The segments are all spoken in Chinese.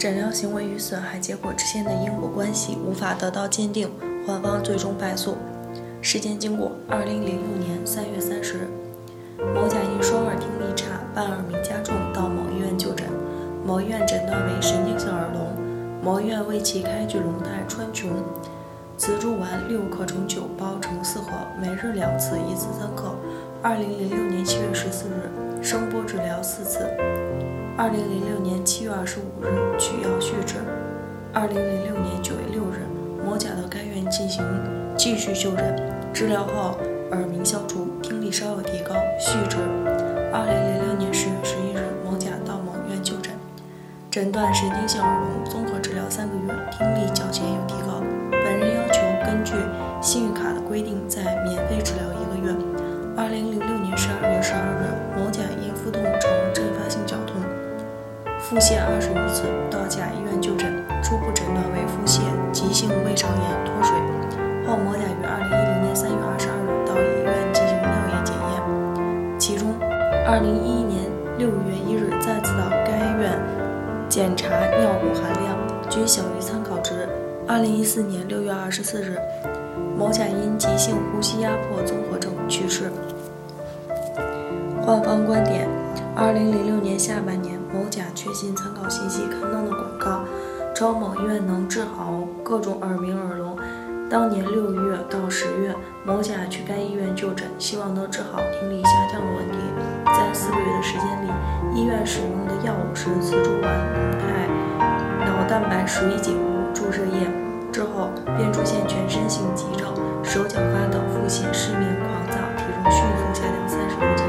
诊疗行为与损害结果之间的因果关系无法得到鉴定，患方最终败诉。事件经过：二零零六年三月三十日，某甲因双耳听力差，伴耳鸣加重，到某医院就诊。某医院诊断为神经性耳聋。某医院为其开具龙泰川穹磁珠丸六克乘九包乘四盒，每日两次，一次三克。二零零六年七月十四日，声波治疗四次。二零零六年七月二十五日取药续治。二零零六年九月六日，某甲到该院进行继续就诊，治疗后耳鸣消除，听力稍有提高，续治。二零零六年十月十一日，某甲到某院就诊，诊断神经性耳聋，综合治疗三个月，听力较前有提高。本人要求根据信誉卡的规定再免费治疗一个月。二零零六年十二月十二日，某甲因腹痛。腹泻二十余次，到甲医院就诊，初步诊断为腹泻、急性胃肠炎、脱水。后某甲于二零一零年三月二十二日到医院进行尿液检验，其中二零一一年六月一日再次到该院检查尿物含量均小于参考值。二零一四年六月二十四日，某甲因急性呼吸压迫综合症去世。患方观点：二零零六年下半年。某甲确信参考信息刊登的广告，称某医院能治好各种耳鸣耳聋。当年六月到十月，某甲去该医院就诊，希望能治好听力下降的问题。在四个月的时间里，医院使用的药物是磁珠丸、龙泰、脑蛋白水解物注射液。之后便出现全身性急症，手脚发抖、腹泻、失眠、狂躁，体重迅速下降三十多斤。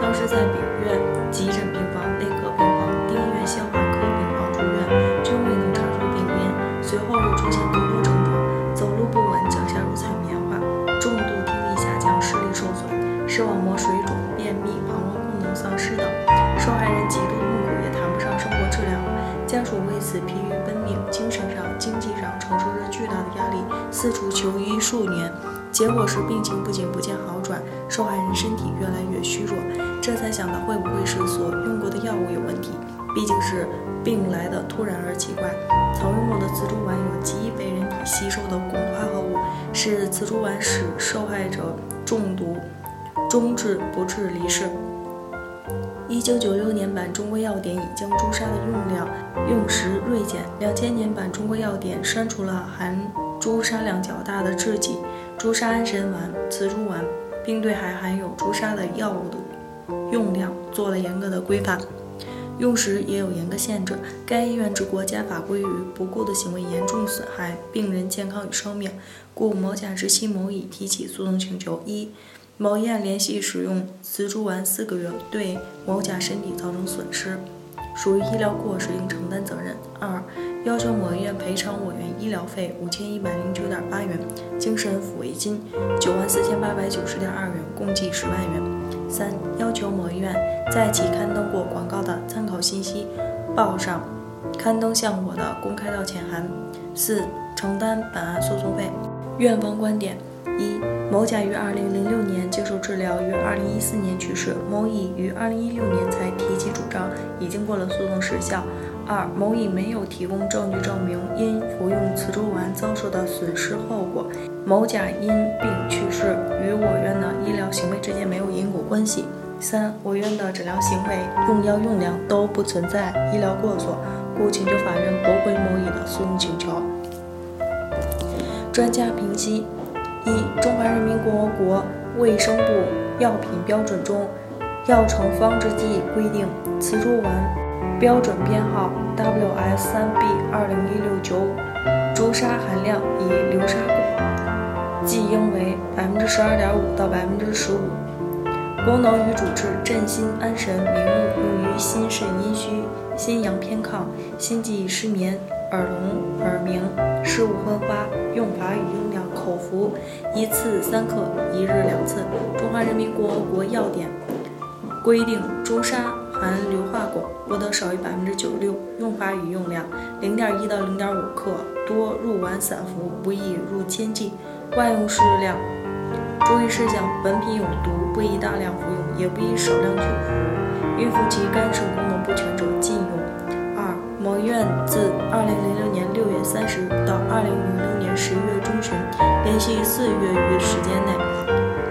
当时在丙院此疲于奔命，精神上、经济上承受着巨大的压力，四处求医数年。结果是病情不仅不见好转，受害人身体越来越虚弱。这才想到会不会是所用过的药物有问题。毕竟是病来的突然而奇怪。曾用过的磁珠丸有极易被人体吸收的汞化合物，是磁珠丸使受害者中毒，终至不治离世。一九九六年版《中国药典》已将朱砂的用量用时锐减。两千年版《中国药典》删除了含朱砂量较大的制剂朱砂安神丸、磁珠丸，并对还含有朱砂的药物的用量做了严格的规范。用时也有严格限制。该医院之国家法规于不顾的行为，严重损害病人健康与生命，故某甲之妻某乙提起诉讼请求：一、某医院连续使用磁珠丸四个月，对某甲身体造成损失，属于医疗过失，应承担责任；二、要求某医院赔偿我院医疗费五千一百零九点八元，精神抚慰金九万四千八百九十点二元，共计十万元。三、要求某医院在其刊登过广告的参考信息报上刊登向我的公开道歉函。四、承担本案诉讼费。院方观点：一、某甲于二零零六年接受治疗，于二零一四年去世。某乙于二零一六年才提起主张，已经过了诉讼时效。二、某乙没有提供证据证明因服用磁珠丸遭受的损失后果。某甲因病去世，与我院的医疗行为之间没有因果关系。三、我院的诊疗行为、用药用量都不存在医疗过错，故请求法院驳回某乙的诉讼请求。专家评析：一、中华人民共和国卫生部药品标准中，《药成方制剂》规定，磁珠丸。标准编号 WS3B 二零一六九五，朱砂含量以流沙剂应为百分之十二点五到百分之十五。功能与主治：镇心安神明目，用于心肾阴虚、心阳偏亢、心悸失眠、耳聋耳鸣、视物昏花。用法与用量：口服一次三克，一日两次。中华人民共和国药典规定，朱砂。含硫化汞不得少于百分之九十六。用法与用量：零点一到零点五克，多入丸散服，不宜入煎剂。外用适量。注意事项：本品有毒，不宜大量服用，也不宜少量久服。孕妇及肝肾功能不全者禁用。二、某医院自2006年6月30日到2006年11月中旬，连续四月余时间内，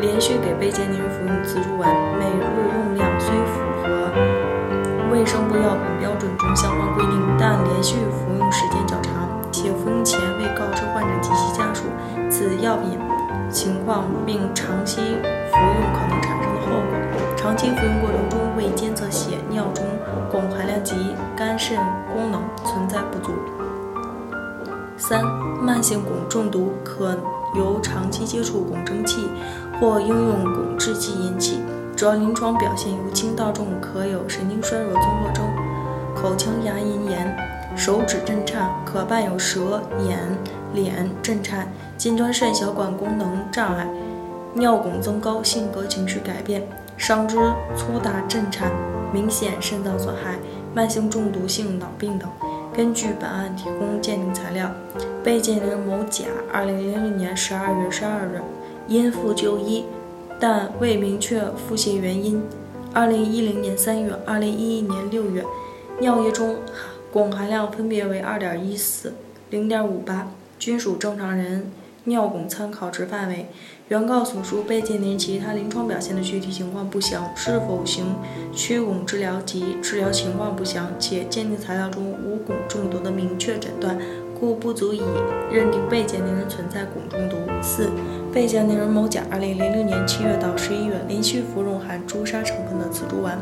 连续给被鉴定人服用磁珠丸，每日用量虽符合卫生部药品标准中相关规定，但连续服用时间较长，且服用前未告知患者及其家属此药品情况，并长期服用可能产生的后果。长期服用过程中未监测血尿中汞含量及肝肾功能存在不足。三、慢性汞中毒可由长期接触汞蒸气或应用汞制剂引起，主要临床表现由轻到重，可有神经衰弱综合征、口腔牙龈炎、手指震颤，可伴有舌、眼、脸震颤、近端肾小管功能障碍、尿汞增高、性格情绪改变。伤肢粗大震颤，明显肾脏损害，慢性中毒性脑病等。根据本案提供鉴定材料，被鉴定人某甲，二零零六年十二月十二日因复就医，但未明确腹泻原因。二零一零年三月、二零一一年六月，尿液中汞含量分别为二点一四、零点五八，均属正常人尿汞参考值范围。原告所述被鉴定其他临床表现的具体情况不详，是否行驱汞治疗及治疗情况不详，且鉴定材料中无汞中毒的明确诊断，故不足以认定被鉴定人存在汞中毒。四、被鉴定人某甲，二零零六年七月到十一月连续服用含朱砂成分的磁珠丸，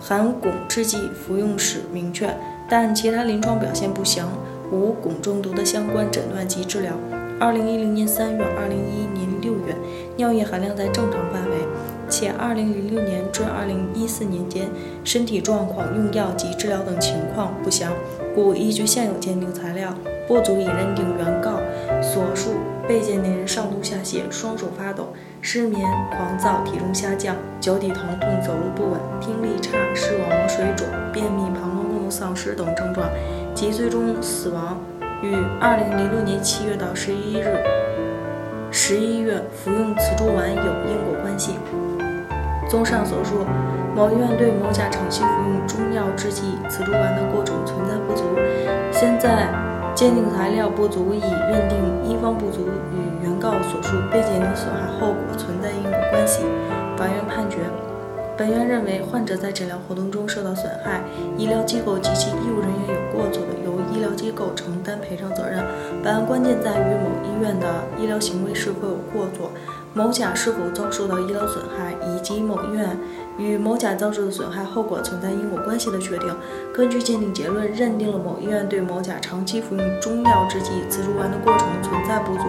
含汞制剂服用史明确，但其他临床表现不详，无汞中毒的相关诊断及治疗。二零一零年三月、二零一一年六月，尿液含量在正常范围，且二零零六年至二零一四年间身体状况、用药及治疗等情况不详，故依据现有鉴定材料，不足以认定原告所述被鉴定人上吐下泻、双手发抖、失眠、狂躁、体重下降、脚底疼痛、走路不稳、听力差、视网膜水肿、便秘、膀胱功能丧失等症状，及最终死亡。于二零零六年七月到十一日、十一月服用磁珠丸有因果关系。综上所述，某医院对某甲长期服用中药制剂磁珠丸的过程存在不足，现在鉴定材料不足以认定一方不足与原告所述被鉴定损害后果存在因果关系。法院判决。本院认为，患者在诊疗活动中受到损害，医疗机构及其医务人员有过错的，由医疗机构承担赔偿责任。本案关键在于某医院的医疗行为是否有过错，某甲是否遭受到医疗损害，以及某医院与某甲遭受的损害后果存在因果关系的确定。根据鉴定结论，认定了某医院对某甲长期服用中药制剂磁珠丸的过程存在不足，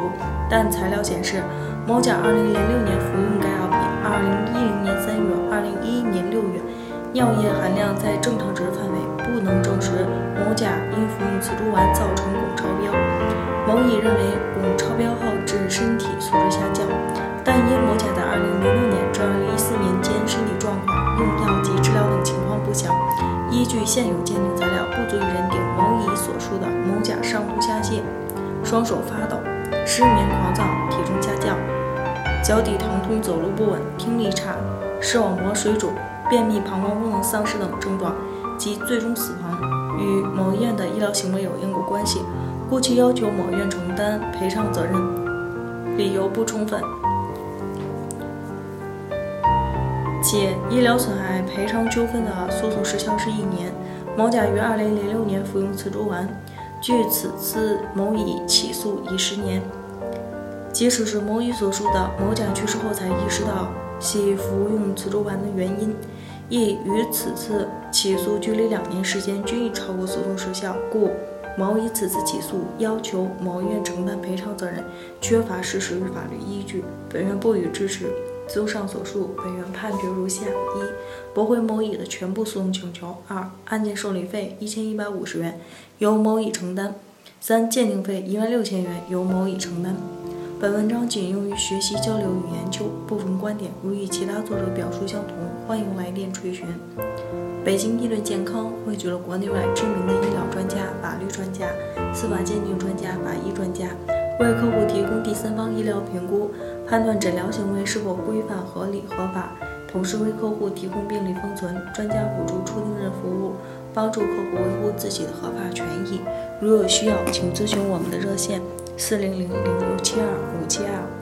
但材料显示，某甲二零零六年服用该药二零一零年三月。二零一一年六月，尿液含量在正常值范围，不能证实某甲因服用磁珠丸造成汞超标。某乙认为汞超标后致身体素质下降，但因某甲在二零零六年至二零一四年间身体状况、用药及治疗等情况不详，依据现有鉴定材料，不足以认定某乙所述的某甲上吐下泻、双手发抖、失眠、狂躁、体重下降、脚底疼痛、走路不稳、听力差。视网膜水肿、便秘、膀胱功能丧失等症状及最终死亡与某医院的医疗行为有因果关系，故其要求某院承担赔偿责任，理由不充分，且医疗损害赔偿纠纷的诉讼时效是一年。某甲于二零零六年服用磁珠丸，距此次某乙起诉已十年。即使是某乙所述的某甲去世后才意识到。系服用磁珠丸的原因，亦与此次起诉距离两年时间均已超过诉讼时效，故某乙此次起诉要求某医院承担赔偿责任，缺乏事实与法律依据，本院不予支持。综上所述，本院判决如下：一、驳回某乙的全部诉讼请求；二、案件受理费一千一百五十元，由某乙承担；三、鉴定费一万六千元，由某乙承担。本文章仅用于学习交流与研究部分观点如与其他作者表述相同欢迎来电垂询。北京医论健康汇聚了国内外知名的医疗专家法律专家司法鉴定专家法医专家为客户提供第三方医疗评估判断诊疗行为是否规范合理合法同时为客户提供病历封存专家辅助出庭人服务帮助客户维护自己的合法权益。如有需要请咨询我们的热线四零零零六七二五七二。